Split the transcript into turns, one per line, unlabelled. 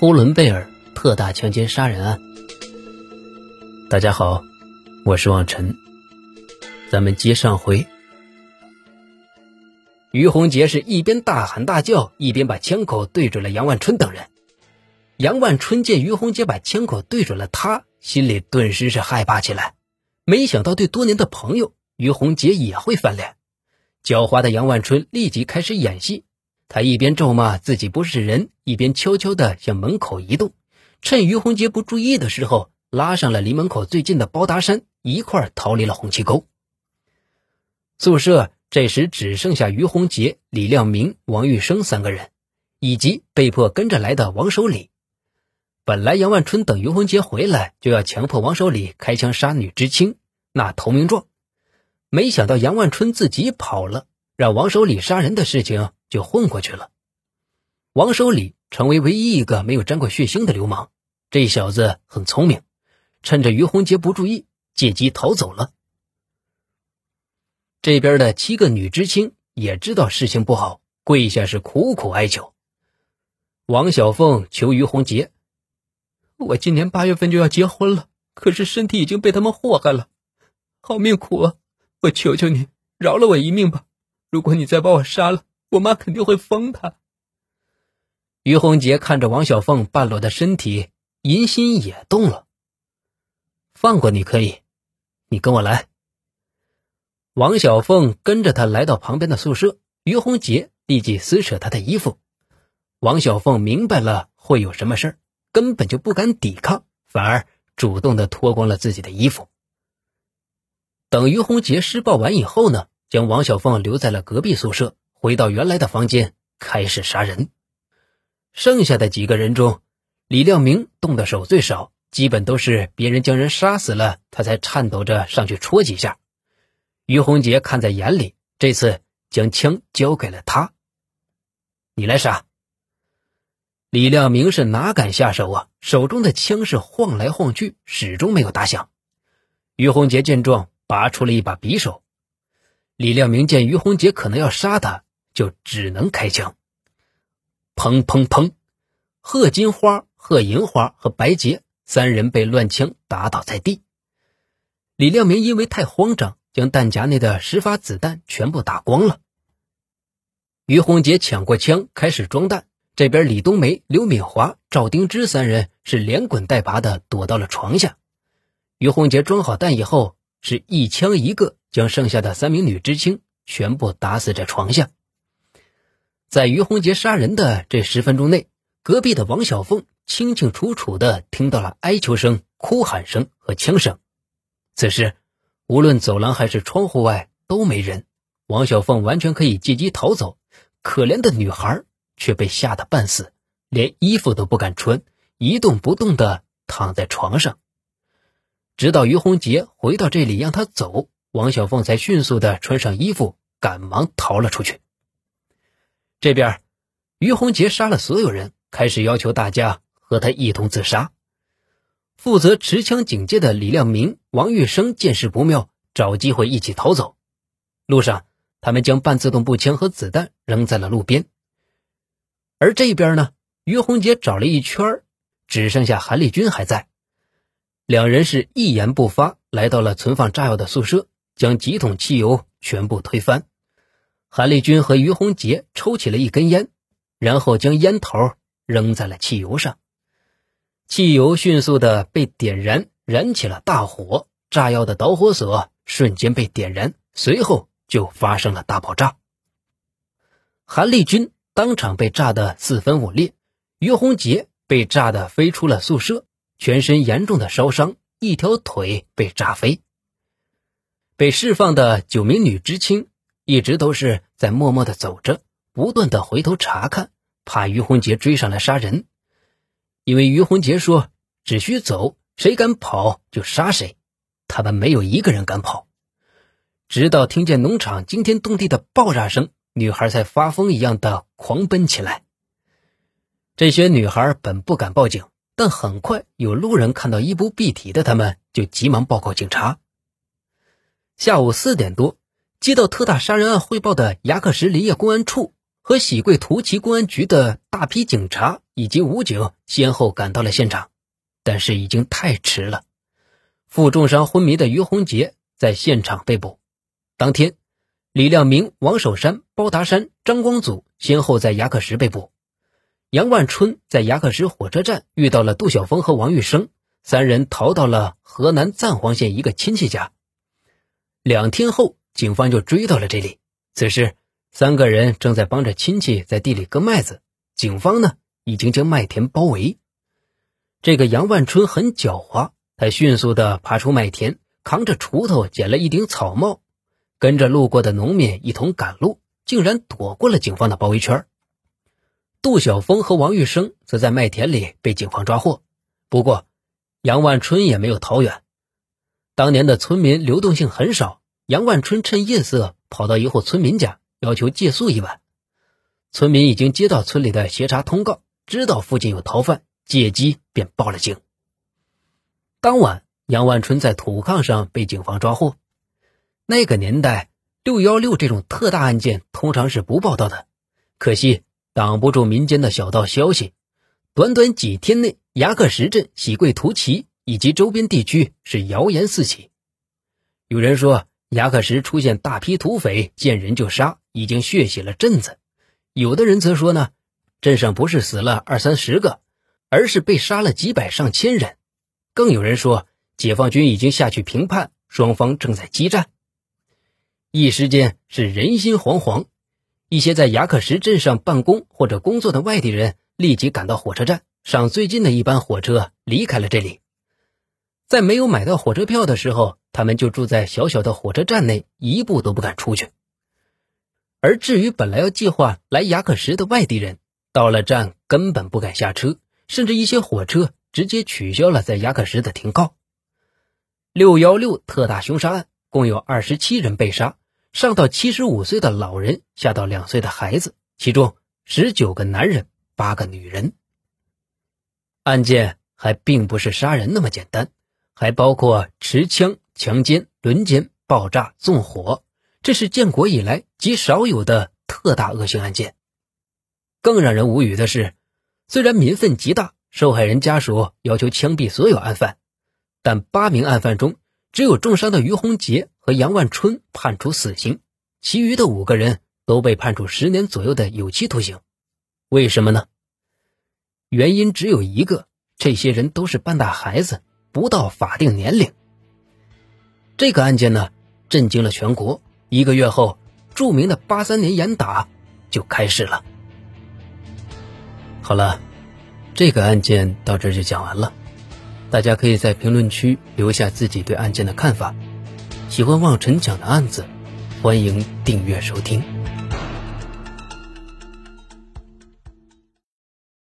呼伦贝尔特大强奸杀人案。大家好，我是望尘。咱们接上回，于洪杰是一边大喊大叫，一边把枪口对准了杨万春等人。杨万春见于洪杰把枪口对准了他，心里顿时是害怕起来。没想到对多年的朋友于洪杰也会翻脸。狡猾的杨万春立即开始演戏。他一边咒骂自己不是人，一边悄悄地向门口移动，趁于洪杰不注意的时候，拉上了离门口最近的包达山，一块逃离了红旗沟。宿舍这时只剩下于洪杰、李亮明、王玉生三个人，以及被迫跟着来的王守礼。本来杨万春等于洪杰回来，就要强迫王守礼开枪杀女知青，那投名状，没想到杨万春自己跑了，让王守礼杀人的事情。就混过去了。王守礼成为唯一一个没有沾过血腥的流氓。这小子很聪明，趁着于洪杰不注意，借机逃走了。这边的七个女知青也知道事情不好，跪下是苦苦哀求。王小凤求于洪杰：“我今年八月份就要结婚了，可是身体已经被他们祸害了，好命苦啊！我求求你，饶了我一命吧！如果你再把我杀了……”我妈肯定会疯他。于洪杰看着王小凤半裸的身体，淫心也动了。放过你可以，你跟我来。王小凤跟着他来到旁边的宿舍，于洪杰立即撕扯他的衣服。王小凤明白了会有什么事儿，根本就不敢抵抗，反而主动的脱光了自己的衣服。等于洪杰施暴完以后呢，将王小凤留在了隔壁宿舍。回到原来的房间，开始杀人。剩下的几个人中，李亮明动的手最少，基本都是别人将人杀死了，他才颤抖着上去戳几下。于洪杰看在眼里，这次将枪交给了他。你来杀。李亮明是哪敢下手啊？手中的枪是晃来晃去，始终没有打响。于洪杰见状，拔出了一把匕首。李亮明见于洪杰可能要杀他。就只能开枪，砰砰砰！贺金花、贺银花和白洁三人被乱枪打倒在地。李亮明因为太慌张，将弹夹内的十发子弹全部打光了。于洪杰抢过枪，开始装弹。这边李冬梅、刘敏华、赵丁芝三人是连滚带爬的躲到了床下。于洪杰装好弹以后，是一枪一个，将剩下的三名女知青全部打死在床下。在于洪杰杀人的这十分钟内，隔壁的王小凤清清楚楚的听到了哀求声、哭喊声和枪声。此时，无论走廊还是窗户外都没人，王小凤完全可以借机逃走。可怜的女孩却被吓得半死，连衣服都不敢穿，一动不动的躺在床上。直到于洪杰回到这里让她走，王小凤才迅速的穿上衣服，赶忙逃了出去。这边，于洪杰杀了所有人，开始要求大家和他一同自杀。负责持枪警戒的李亮明、王玉生见势不妙，找机会一起逃走。路上，他们将半自动步枪和子弹扔在了路边。而这边呢，于洪杰找了一圈，只剩下韩立军还在。两人是一言不发，来到了存放炸药的宿舍，将几桶汽油全部推翻。韩立军和于洪杰抽起了一根烟，然后将烟头扔在了汽油上，汽油迅速的被点燃，燃起了大火。炸药的导火索瞬间被点燃，随后就发生了大爆炸。韩立军当场被炸得四分五裂，于洪杰被炸得飞出了宿舍，全身严重的烧伤，一条腿被炸飞。被释放的九名女知青。一直都是在默默的走着，不断的回头查看，怕于洪杰追上来杀人。因为于洪杰说只需走，谁敢跑就杀谁，他们没有一个人敢跑。直到听见农场惊天动地的爆炸声，女孩才发疯一样的狂奔起来。这些女孩本不敢报警，但很快有路人看到衣不蔽体的他们，就急忙报告警察。下午四点多。接到特大杀人案汇报的牙克石林业公安处和喜贵图旗公安局的大批警察以及武警先后赶到了现场，但是已经太迟了。负重伤昏迷的于洪杰在现场被捕。当天，李亮明、王守山、包达山、张光祖先后在牙克石被捕。杨万春在牙克石火车站遇到了杜晓峰和王玉生，三人逃到了河南赞皇县一个亲戚家。两天后，警方就追到了这里。此时，三个人正在帮着亲戚在地里割麦子，警方呢已经将麦田包围。这个杨万春很狡猾。他迅速地爬出麦田，扛着锄头捡了一顶草帽，跟着路过的农民一同赶路，竟然躲过了警方的包围圈。杜晓峰和王玉生则在麦田里被警方抓获。不过，杨万春也没有逃远。当年的村民流动性很少，杨万春趁夜色跑到一户村民家，要求借宿一晚。村民已经接到村里的协查通告，知道附近有逃犯，借机便报了警。当晚，杨万春在土炕上被警方抓获。那个年代，六幺六这种特大案件通常是不报道的。可惜挡不住民间的小道消息，短短几天内，牙克石镇、喜贵图旗以及周边地区是谣言四起。有人说，牙克石出现大批土匪，见人就杀，已经血洗了镇子；有的人则说呢，镇上不是死了二三十个，而是被杀了几百上千人。更有人说，解放军已经下去平叛，双方正在激战。一时间是人心惶惶。一些在牙克石镇上办公或者工作的外地人立即赶到火车站，上最近的一班火车离开了这里。在没有买到火车票的时候，他们就住在小小的火车站内，一步都不敢出去。而至于本来要计划来牙克石的外地人，到了站根本不敢下车，甚至一些火车。直接取消了在牙克石的停靠。六幺六特大凶杀案共有二十七人被杀，上到七十五岁的老人，下到两岁的孩子，其中十九个男人，八个女人。案件还并不是杀人那么简单，还包括持枪、强奸、轮奸、爆炸、纵火，这是建国以来极少有的特大恶性案件。更让人无语的是，虽然民愤极大。受害人家属要求枪毙所有案犯，但八名案犯中，只有重伤的于洪杰和杨万春判处死刑，其余的五个人都被判处十年左右的有期徒刑。为什么呢？原因只有一个：这些人都是半大孩子，不到法定年龄。这个案件呢，震惊了全国。一个月后，著名的八三年严打就开始了。好了。这个案件到这就讲完了，大家可以在评论区留下自己对案件的看法。喜欢望尘讲的案子，欢迎订阅收听。